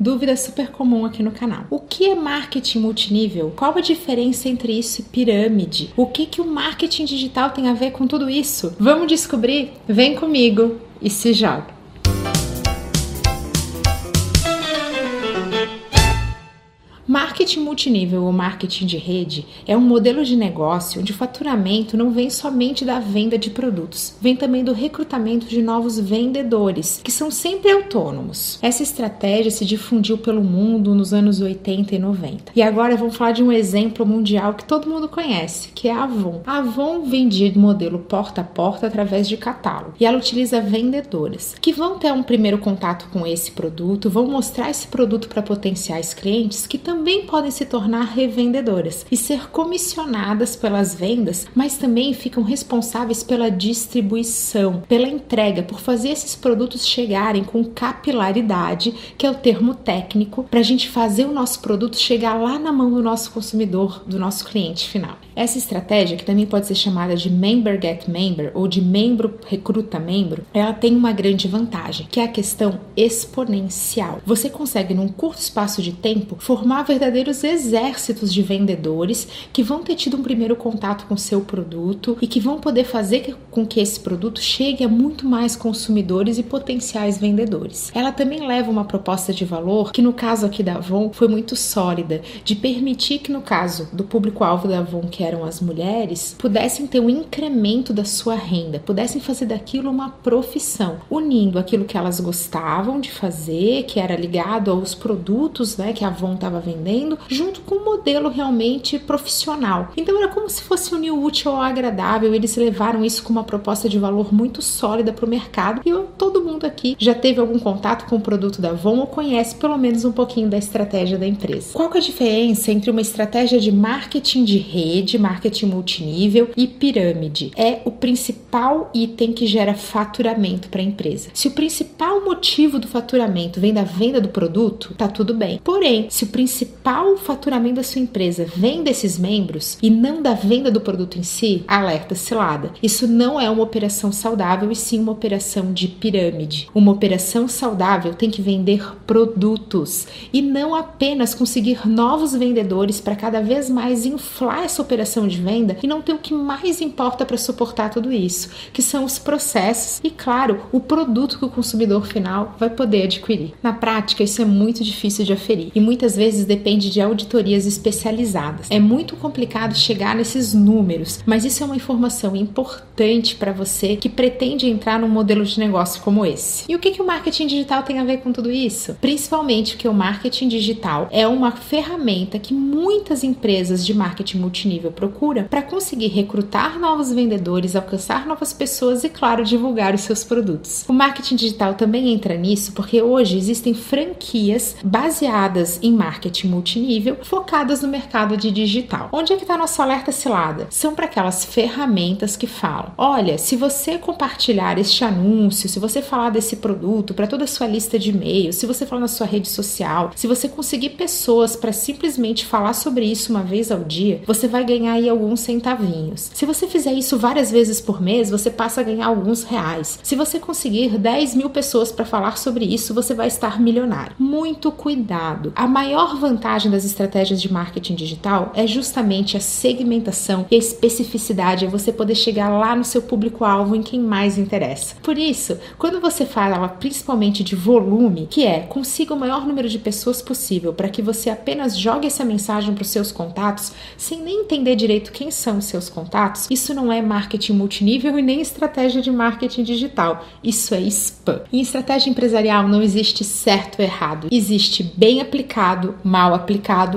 Dúvida super comum aqui no canal. O que é marketing multinível? Qual a diferença entre isso e pirâmide? O que, que o marketing digital tem a ver com tudo isso? Vamos descobrir? Vem comigo e se joga! Marketing multinível ou marketing de rede é um modelo de negócio onde o faturamento não vem somente da venda de produtos, vem também do recrutamento de novos vendedores, que são sempre autônomos. Essa estratégia se difundiu pelo mundo nos anos 80 e 90. E agora vamos falar de um exemplo mundial que todo mundo conhece, que é a Avon. A Avon vende modelo porta a porta através de catálogo e ela utiliza vendedoras que vão ter um primeiro contato com esse produto, vão mostrar esse produto para potenciais clientes que também podem se tornar revendedoras e ser comissionadas pelas vendas, mas também ficam responsáveis pela distribuição, pela entrega, por fazer esses produtos chegarem com capilaridade, que é o termo técnico, para a gente fazer o nosso produto chegar lá na mão do nosso consumidor, do nosso cliente final. Essa estratégia, que também pode ser chamada de member get member ou de membro recruta membro, ela tem uma grande vantagem, que é a questão exponencial. Você consegue, num curto espaço de tempo, formar verdadeiros exércitos de vendedores que vão ter tido um primeiro contato com seu produto e que vão poder fazer com que esse produto chegue a muito mais consumidores e potenciais vendedores. Ela também leva uma proposta de valor que no caso aqui da Avon foi muito sólida, de permitir que no caso do público-alvo da Avon, que eram as mulheres, pudessem ter um incremento da sua renda, pudessem fazer daquilo uma profissão, unindo aquilo que elas gostavam de fazer, que era ligado aos produtos, né, que a Avon estava vendendo vendendo, junto com um modelo realmente profissional. Então era como se fosse unir o útil ao agradável, eles levaram isso com uma proposta de valor muito sólida para o mercado e todo mundo aqui já teve algum contato com o produto da Avon ou conhece pelo menos um pouquinho da estratégia da empresa. Qual é a diferença entre uma estratégia de marketing de rede, marketing multinível e pirâmide? É o principal item que gera faturamento para a empresa. Se o principal motivo do faturamento vem da venda do produto, tá tudo bem. Porém, se o principal principal faturamento da sua empresa vem desses membros e não da venda do produto em si, alerta cilada. Isso não é uma operação saudável e sim uma operação de pirâmide. Uma operação saudável tem que vender produtos e não apenas conseguir novos vendedores para cada vez mais inflar essa operação de venda e não ter o que mais importa para suportar tudo isso, que são os processos e, claro, o produto que o consumidor final vai poder adquirir. Na prática, isso é muito difícil de aferir e muitas vezes depende de auditorias especializadas. É muito complicado chegar nesses números, mas isso é uma informação importante para você que pretende entrar num modelo de negócio como esse. E o que, que o marketing digital tem a ver com tudo isso? Principalmente porque o marketing digital é uma ferramenta que muitas empresas de marketing multinível procuram para conseguir recrutar novos vendedores, alcançar novas pessoas e, claro, divulgar os seus produtos. O marketing digital também entra nisso porque hoje existem franquias baseadas em marketing multinível focadas no mercado de digital. Onde é que está nosso alerta cilada? São para aquelas ferramentas que falam: olha, se você compartilhar este anúncio, se você falar desse produto para toda a sua lista de e-mails, se você falar na sua rede social, se você conseguir pessoas para simplesmente falar sobre isso uma vez ao dia, você vai ganhar aí alguns centavinhos. Se você fizer isso várias vezes por mês, você passa a ganhar alguns reais. Se você conseguir 10 mil pessoas para falar sobre isso, você vai estar milionário. Muito cuidado. A maior vantagem das estratégias de marketing digital é justamente a segmentação e a especificidade, é você poder chegar lá no seu público-alvo em quem mais interessa. Por isso, quando você fala principalmente de volume, que é consiga o maior número de pessoas possível para que você apenas jogue essa mensagem para os seus contatos, sem nem entender direito quem são os seus contatos, isso não é marketing multinível e nem estratégia de marketing digital. Isso é spam. Em estratégia empresarial não existe certo ou errado, existe bem aplicado, mal aplicado,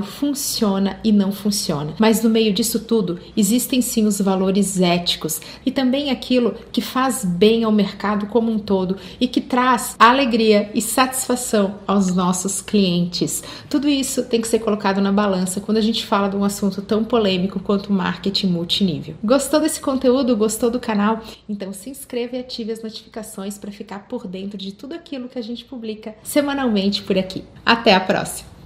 funciona e não funciona. Mas no meio disso tudo, existem sim os valores éticos e também aquilo que faz bem ao mercado como um todo e que traz alegria e satisfação aos nossos clientes. Tudo isso tem que ser colocado na balança quando a gente fala de um assunto tão polêmico quanto marketing multinível. Gostou desse conteúdo? Gostou do canal? Então se inscreva e ative as notificações para ficar por dentro de tudo aquilo que a gente publica semanalmente por aqui. Até a próxima!